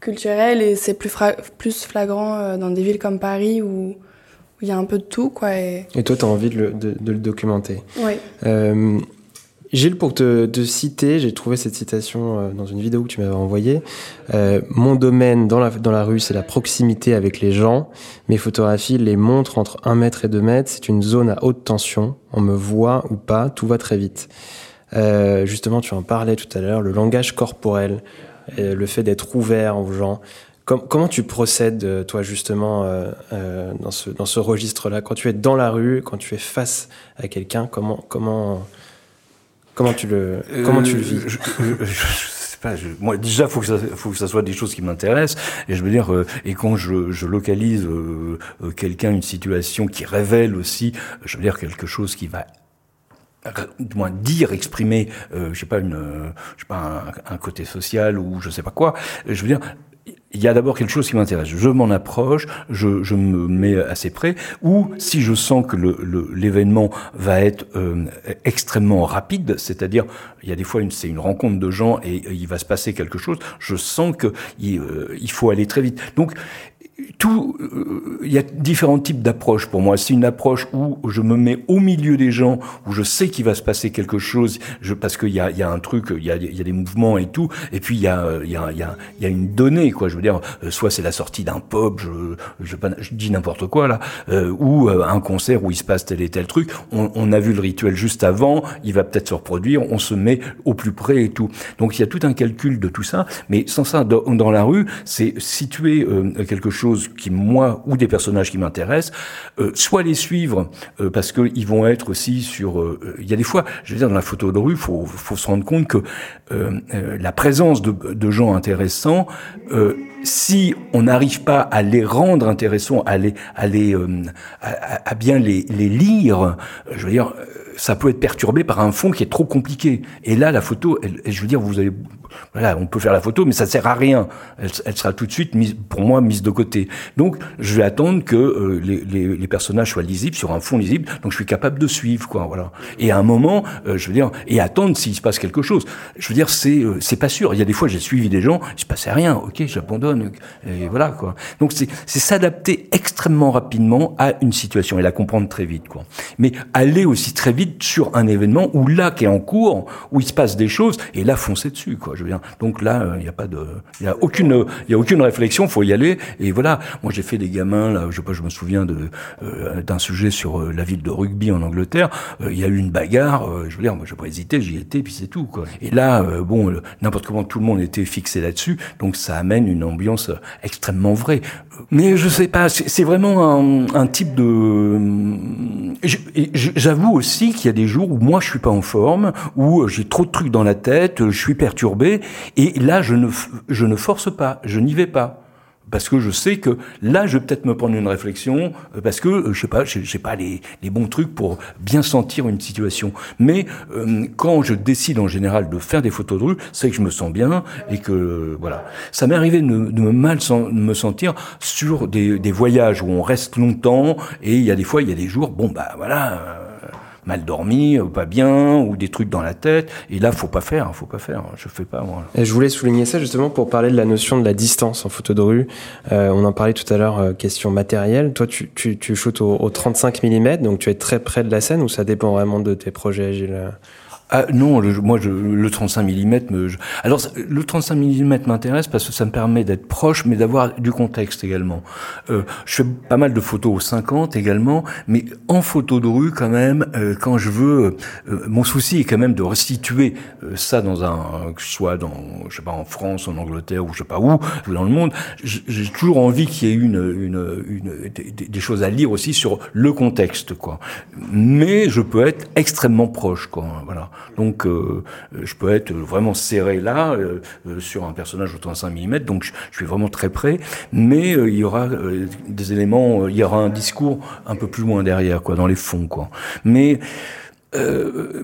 culturelle et c'est plus, plus flagrant dans des villes comme Paris où où il y a un peu de tout, quoi. Et... Et toi, tu as envie de le, de, de le documenter. Oui. Gilles, pour te, te citer, j'ai trouvé cette citation euh, dans une vidéo que tu m'avais envoyée. Euh, Mon domaine dans la, dans la rue, c'est la proximité avec les gens. Mes photographies les montrent entre 1 mètre et 2 mètres. C'est une zone à haute tension. On me voit ou pas, tout va très vite. Euh, justement, tu en parlais tout à l'heure, le langage corporel, le fait d'être ouvert aux gens. Com- comment tu procèdes, euh, toi, justement, euh, euh, dans ce, dans ce registre-là? Quand tu es dans la rue, quand tu es face à quelqu'un, comment, comment, comment, tu le, comment tu le vis Euh, je, je- je sais pas. je- moi, déjà, faut que ça, faut que ça soit des choses qui m'intéressent. Et je veux dire, euh, et quand je, je localise euh, euh, quelqu'un, une situation qui révèle aussi, je veux dire quelque chose qui va du moins dire, exprimer, euh, je sais pas une, euh, je sais pas un, un côté social ou je sais pas quoi. Je veux dire, il y a d'abord quelque chose qui m'intéresse. Je m'en approche, je, je, me mets assez près, ou si je sens que l'événement le, va être euh, extrêmement rapide, c'est-à-dire il y a des fois c'est une rencontre de gens et, il va se passer quelque chose, je sens que il, euh, il faut aller très vite. Donc tout, euh, il y a différents types d'approches pour moi. C'est une approche où je me mets au milieu des gens, où je sais qu'il va se passer quelque chose, je, parce qu'il y a, y a un truc, il y a, y a des mouvements et tout, et puis il y a, il y a, y a, une donnée, quoi. Je veux dire, euh, soit c'est la sortie d'un pop, je, je, dis n'importe quoi là, euh, ou un concert où il se passe tel et tel truc. On, on a vu le rituel juste avant, il va peut-être se reproduire, on se met au plus près et tout. Donc il y a tout un calcul de tout ça, mais sans ça, dans, dans la rue, c'est situer quelque chose qui moi ou des personnages qui m'intéressent, euh, soit les suivre euh, parce qu'ils vont être aussi sur. Euh, il y a des fois, je veux dire, dans la photo de rue, faut faut se rendre compte que la présence de gens intéressants si on n'arrive pas à les rendre intéressants, à les, à les, à, à, bien les, les lire, je veux dire, ça peut être perturbé par un fond qui est trop compliqué. Et là, la photo, elle, je veux dire, vous allez, voilà, on peut faire la photo, mais ça sert à rien. Elle, elle sera tout de suite mise, pour moi, mise de côté. Donc, je vais attendre que euh, les, les, les, personnages soient lisibles sur un fond lisible. Donc, je suis capable de suivre, quoi, voilà. Et à un moment, euh, je veux dire, et attendre s'il se passe quelque chose. Je veux dire, c'est, euh, c'est pas sûr. Il y a des fois, j'ai suivi des gens, il se passait rien. Ok, j'abandonne. Et voilà, quoi. Donc, c'est, s'adapter extrêmement rapidement à une situation et la comprendre très vite, quoi. Mais aller aussi très vite sur un événement où là qui est en cours, où il se passe des choses, et là foncer dessus, quoi. Je veux. Donc là, il euh, n'y a pas de, il y a aucune, il a aucune réflexion, faut y aller. Et voilà. Moi, j'ai fait des gamins là, je sais pas, je me souviens de euh, d'un sujet sur euh, la ville de Rugby en Angleterre. Il y a eu une bagarre. je veux dire, moi, j'ai pas hésité, j'y étais, puis c'est tout, quoi. Et là, bon, n'importe comment, tout le monde était fixé là-dessus, donc ça amène une ambiance extrêmement vraie. Mais je sais pas, c'est vraiment un, un type de. J'avoue aussi qu'il y a des jours où moi je suis pas en forme, où j'ai trop de trucs dans la tête, je suis perturbé, et là je ne, je ne force pas, je n'y vais pas parce que je sais que là, je vais peut-être me prendre une réflexion, euh, parce que euh, je sais pas, j'ai pas les, les, bons trucs pour bien sentir une situation. Mais euh, quand je décide en général de faire des photos de rue, c'est que je me sens bien et que voilà. Ça m'est arrivé de, de, me mal me sentir sur des, des, voyages où on reste longtemps et il y a des fois, il y a des jours, bon bah voilà mal dormi, euh, pas bien, ou des trucs dans la tête. Et là, faut pas faire, faut pas faire. Je fais pas moi. Je voulais souligner ça justement pour parler de la notion de la distance en photo de rue. Euh, on en parlait tout à l'heure, euh, question matérielle. Toi, tu, tu, shootes au, au, 35 mm, donc tu es très près de la scène ou ça dépend vraiment de tes projets, Gilles? Ah non, moi je, le 35 mm. Me, alors le 35 mm m'intéresse parce que ça me permet d'être proche, mais d'avoir du contexte également. Euh, je fais pas mal de photos au 50 également, mais en photo de rue quand même, euh, quand je veux, euh, mon souci est quand même de restituer euh, ça dans un, que ce soit dans, je sais pas, en France, en Angleterre ou je sais pas où, dans le monde. J'ai toujours envie qu'il y ait une, une, une des, des, choses à lire aussi sur le contexte, quoi. Mais je peux être extrêmement proche, quoi. Voilà. Donc euh, je peux être vraiment serré là euh, euh, sur un personnage au 35 mm, donc je, suis vraiment très près. Mais il y aura des éléments, il y aura un discours un peu plus loin derrière, quoi, dans les fonds, quoi. Mais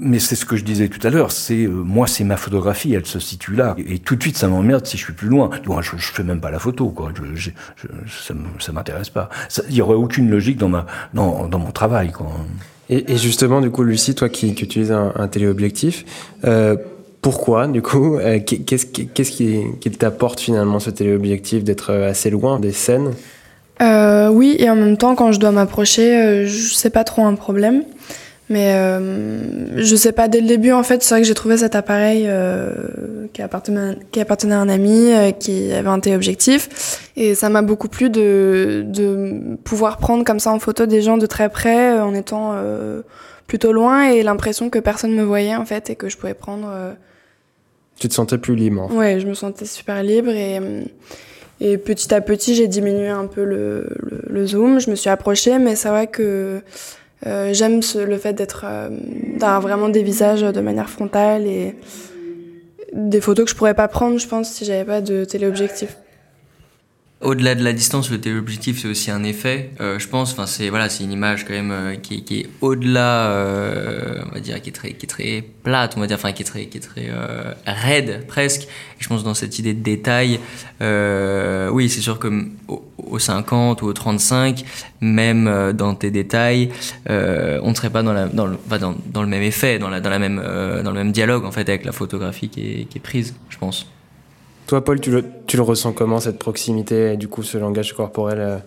mais c'est ce que je disais tout à l'heure, c'est moi c'est ma photographie, elle se situe là, et tout de suite ça m'emmerde si je suis plus loin. Moi, je, je fais même pas la photo, quoi. Je, ça m'intéresse pas. Il y aurait aucune logique dans ma dans, dans mon travail, quoi. Et, justement, du coup, Lucie, toi qui, utilises un, téléobjectif, euh, pourquoi, du coup, euh, qu'est-ce qui, t'apporte finalement ce téléobjectif d'être assez loin des scènes? Euh, Oui, et en même temps, quand je dois m'approcher, euh, sais pas trop un problème. Mais euh, je sais pas, dès le début, en fait, c'est vrai que j'ai trouvé cet appareil euh, qui, appartenait, qui appartenait à un ami, euh, qui avait un téléobjectif. Et ça m'a beaucoup plu de, de pouvoir prendre comme ça en photo des gens de très près, euh, en étant euh, plutôt loin, et l'impression que personne me voyait, en fait, et que je pouvais prendre... Euh, tu te sentais plus libre, en fait. Ouais, je me sentais super libre, et... Et petit à petit, j'ai diminué un peu le, le, le, zoom. Je me suis approchée, mais c'est vrai que euh, J'aime le fait d'être, euh, d'avoir vraiment des visages de manière frontale et des photos que je pourrais pas prendre, je pense, si j'avais pas de téléobjectif. Au-delà de la distance, le téléobjectif c'est aussi un effet, euh, je pense. Enfin, c'est voilà, c'est une image quand même euh, qui, est au-delà, euh, on va dire, qui est très, qui est très plate, on va dire, enfin, qui est très, qui est très raide presque. Et je pense dans cette idée de détail, oui, c'est sûr que au, au, 50 ou au 35, même dans tes détails, on ne serait pas dans, le, même effet, dans la, même, dans le même dialogue en fait avec la photographie qui est prise, je pense. Toi, Paul, tu le, tu le, ressens comment, cette proximité et du coup ce langage corporel euh,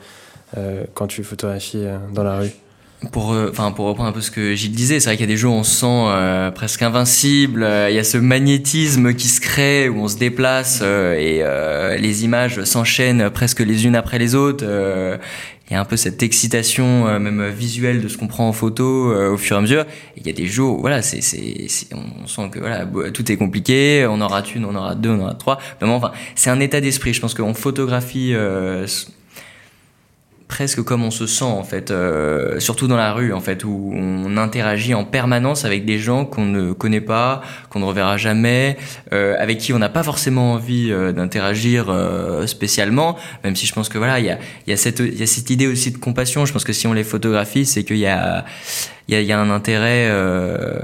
euh, quand tu photographies euh, dans la rue? Pour, enfin, pour reprendre un peu ce que Gilles disait, c'est vrai qu'il y a des jours où on se sent presque invincible, il y a ce magnétisme qui se crée, où on se déplace et les images s'enchaînent presque les unes après les autres il y a un peu cette excitation euh, même visuelle de ce qu'on prend en photo euh, au fur et à mesure. il y a des jours, voilà, c'est, c'est, on sent que voilà, tout est compliqué. On aura une, on aura deux, on aura trois. Vraiment, enfin, c'est un état d'esprit. Je pense qu'on photographie euh, presque comme on se sent en fait, euh, surtout dans la rue en fait, où on interagit en permanence avec des gens qu'on ne connaît pas, qu'on ne reverra jamais, euh, avec qui on n'a pas forcément envie euh, d'interagir euh, spécialement, même si je pense que voilà, il y a, y, a cette, y a cette idée aussi de compassion. Je pense que si on les photographie, c'est qu'il y a, il y a, y a un intérêt euh,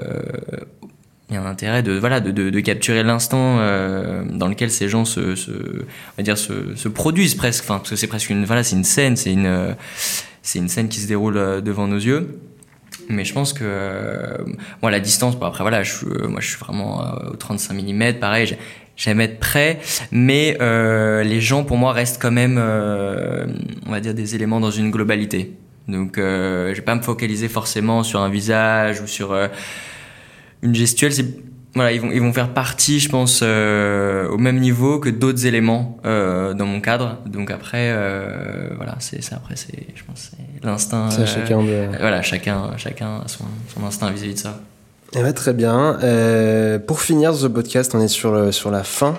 y a un intérêt de voilà de, de, capturer l'instant euh, dans lequel ces gens se, on va dire se, se produisent presque. Enfin parce que c'est presque une voilà c'est une scène c'est une c'est une scène qui se déroule euh, devant nos yeux. Mais je pense que euh, moi la distance bon après voilà je moi je suis vraiment euh, au 35 mm pareil j'aime être près. Mais euh, les gens pour moi restent quand même euh, on va dire des éléments dans une globalité. Donc euh, je vais pas me focaliser forcément sur un visage ou sur une gestuelle, c'est voilà, ils vont ils vont faire partie, je pense, euh, au même niveau que d'autres éléments euh, dans mon cadre. Donc après, euh, voilà, c'est après c'est, je pense, c'est l'instinct. C'est chacun de... Voilà, chacun chacun a son, son instinct vis-à-vis -vis de ça. Eh ben, très bien. Euh, pour finir ce podcast, on est sur le, sur la fin.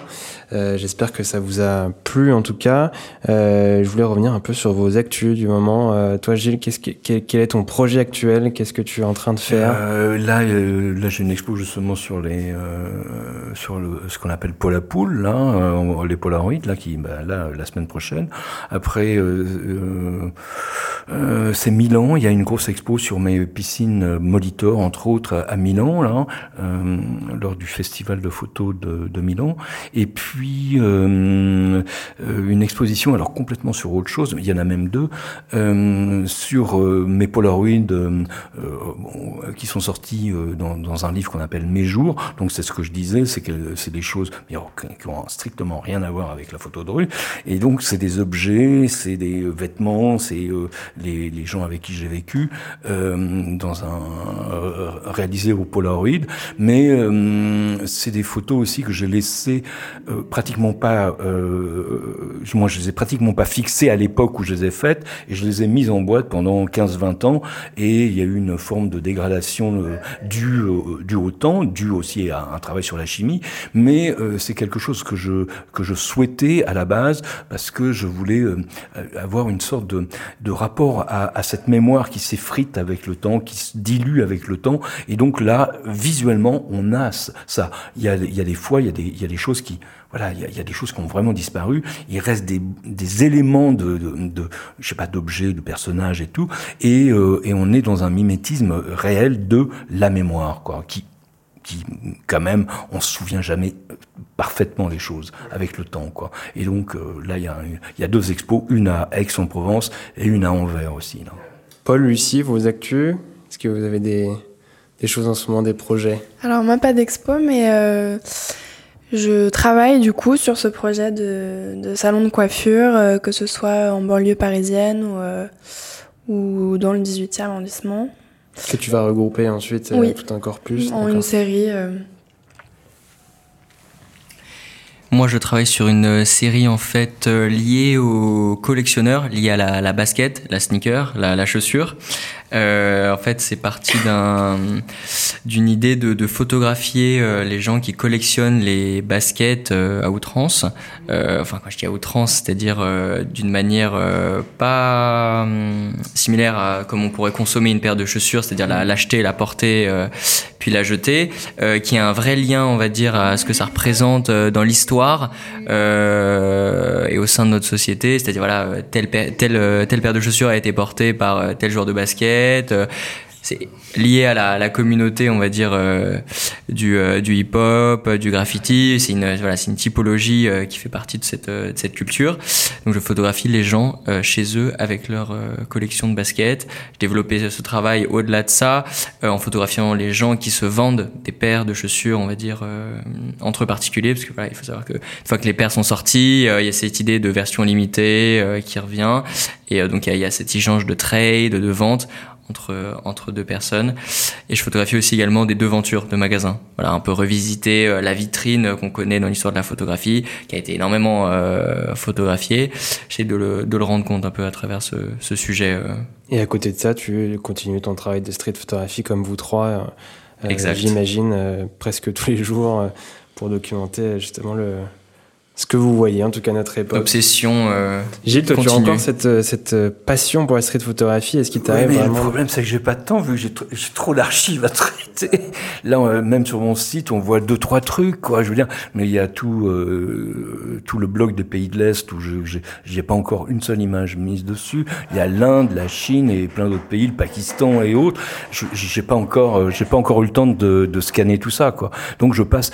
Euh, J'espère que ça vous a plu en tout cas. Euh, je voulais revenir un peu sur vos actus du moment. Euh, toi, Gilles, qu'est-ce que, quel, est ton projet actuel? Qu'est-ce que tu es en train de faire? Euh, Là, euh, là, j'ai une expo justement sur les sur le, ce qu'on appelle Paul à poule, là, les Polaroids, là, qui, bah, là, la semaine prochaine. Après, c'est Milan. Il y a une grosse expo sur mes piscines Molitor, entre autres, à Milan, là, lors du festival de photos de, de Milan. Et puis euh, une exposition, alors complètement sur autre chose, il y en a même deux, euh, sur euh, mes Polaroids euh, qui sont sortis euh, dans, dans, un livre qu'on appelle Mes jours. Donc c'est ce que je disais, c'est que c'est des choses qui ont strictement rien à voir avec la photo de rue. Et donc c'est des objets, c'est des vêtements, c'est les, les, gens avec qui j'ai vécu dans un réalisé au Polaroid. Mais c'est des photos aussi que j'ai laissées pratiquement pas, euh, moi je les ai pratiquement pas fixées à l'époque où je les ai faites, et je les ai mises en boîte pendant 15-20 ans, et il y a eu une forme de dégradation euh, due, euh, due au temps, due aussi à un travail sur la chimie, mais euh, c'est quelque chose que je, que je souhaitais à la base, parce que je voulais euh, avoir une sorte de, de rapport à, cette mémoire qui s'effrite avec le temps, qui se dilue avec le temps, et donc là, visuellement, on a ça. Il y a, des fois, il y a des, choses qui voilà, il y, a des choses qui ont vraiment disparu. Il reste des, éléments de, je sais pas, d'objets, de personnages et tout, et, euh, et on est dans un mimétisme réel de la mémoire, quoi, qui quand même on se souvient jamais parfaitement les choses avec le temps quoi et donc euh, là il y a il y a deux expos une à Aix-en-Provence et une à Anvers aussi là. Paul Lucie vos actus? Est-ce que vous avez des des choses en ce moment des projets? Alors moi pas d'expo mais euh, je travaille du coup sur ce projet de, de salon de coiffure, euh, que ce soit en banlieue parisienne ou, euh, ou dans le 18e arrondissement. Que tu vas regrouper ensuite oui. euh, tout un corpus En une série. euh. Moi, je travaille sur une série en fait euh, liée aux collectionneurs, liée à la, la basket, la sneaker, la, la chaussure. Euh, en fait, c'est parti d'un d'une idée de, photographier euh, les gens qui collectionnent les baskets euh, à outrance. Enfin, quand je dis à outrance, c'est-à-dire d'une manière pas hum, similaire à comme on pourrait consommer une paire de chaussures, c'est-à-dire l'acheter, la, porter, puis la jeter, qui a un vrai lien, on va dire, à ce que ça représente dans l'histoire et au sein de notre société. C'est-à-dire voilà, telle, telle telle paire de chaussures a été portée par tel joueur de basket c'est lié à la, communauté, on va dire, euh, du, euh, du hip-hop, euh, du graffiti. C'est une, voilà, une typologie qui fait partie de cette, de cette culture. Donc, je photographie les gens chez eux avec leur collection de baskets. J'ai développé ce travail au-delà de ça, en photographiant les gens qui se vendent des paires de chaussures, on va dire, entre particuliers, parce que voilà, il faut savoir que une fois que les paires sont sorties, il y a cette idée de version limitée qui revient, et donc il y, il y a cet échange de trade, de vente entre, entre deux personnes. Et je photographie aussi également des devantures de magasins. Voilà, un peu revisiter euh, la vitrine qu'on connaît dans l'histoire de la photographie, qui a été énormément euh, photographiée. J'essaie de le, de le rendre compte un peu à travers ce, ce sujet. Euh. Et à côté de ça, tu continues ton travail de street photographie comme vous trois, euh, j'imagine, presque tous les jours pour documenter justement le, ce que vous voyez, en tout cas notre époque. Obsession. Euh, Gilles, toi, tu as encore cette, euh, cette euh, passion pour la street photographie Est-ce qu'il t'arrive vraiment Le problème, c'est que j'ai pas de temps, vu que j'ai trop d'archives à traiter. Là, même sur mon site, on voit deux, trois trucs, quoi. Je veux dire, mais il y a tout, euh, tout le blog des pays de l'Est où je j'ai pas encore une seule image mise dessus. Il y a l'Inde, la Chine et plein d'autres pays, le Pakistan et autres. J'ai pas encore, j'ai pas encore eu le temps de, de scanner tout ça, quoi. Donc, je passe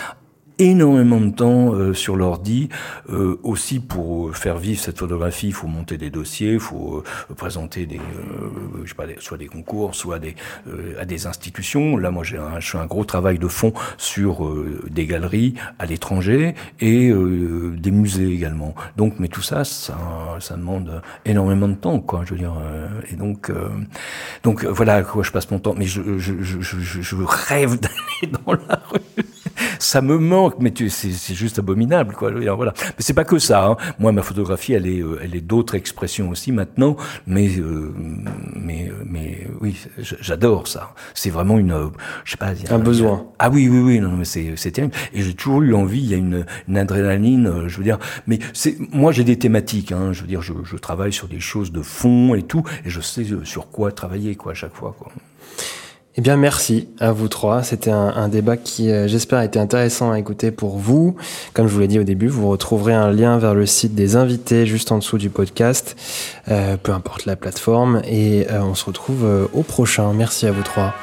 énormément de temps euh, sur l'ordi. Euh, aussi pour faire vivre cette photographie, il faut monter des dossiers, il faut euh, présenter des, je sais pas, soit des concours, soit des à des institutions. Là, moi, j'ai un, je fais un gros travail de fond sur des galeries à l'étranger et des musées également. Donc, mais tout ça, ça, ça demande énormément de temps, quoi. Je veux dire, et donc, donc voilà à quoi je passe mon temps. Mais je, je, je, je rêve d'aller dans la rue ça me manque, mais c'est juste abominable, quoi. Voilà. Mais c'est pas que ça. Hein. Moi, ma photographie, elle est, euh, elle est d'autres expressions aussi maintenant, mais, euh, mais, euh, mais oui, j'adore ça. C'est vraiment une, je sais pas, un, besoin. ah oui, oui, oui, non, mais c'est, c'est terrible. Et j'ai toujours eu envie. Il y a une, une adrénaline, je veux dire. Mais c'est, moi, j'ai des thématiques. Hein, je veux dire, je, je travaille sur des choses de fond et tout, et je sais sur quoi travailler, quoi, à chaque fois, quoi. Eh bien, merci à vous trois. C'était un, débat qui, euh, j'espère, a été intéressant à écouter pour vous. Comme je vous l'ai dit au début, vous retrouverez un lien vers le site des invités juste en dessous du podcast, euh, peu importe la plateforme. Et euh, on se retrouve au prochain. Merci à vous trois.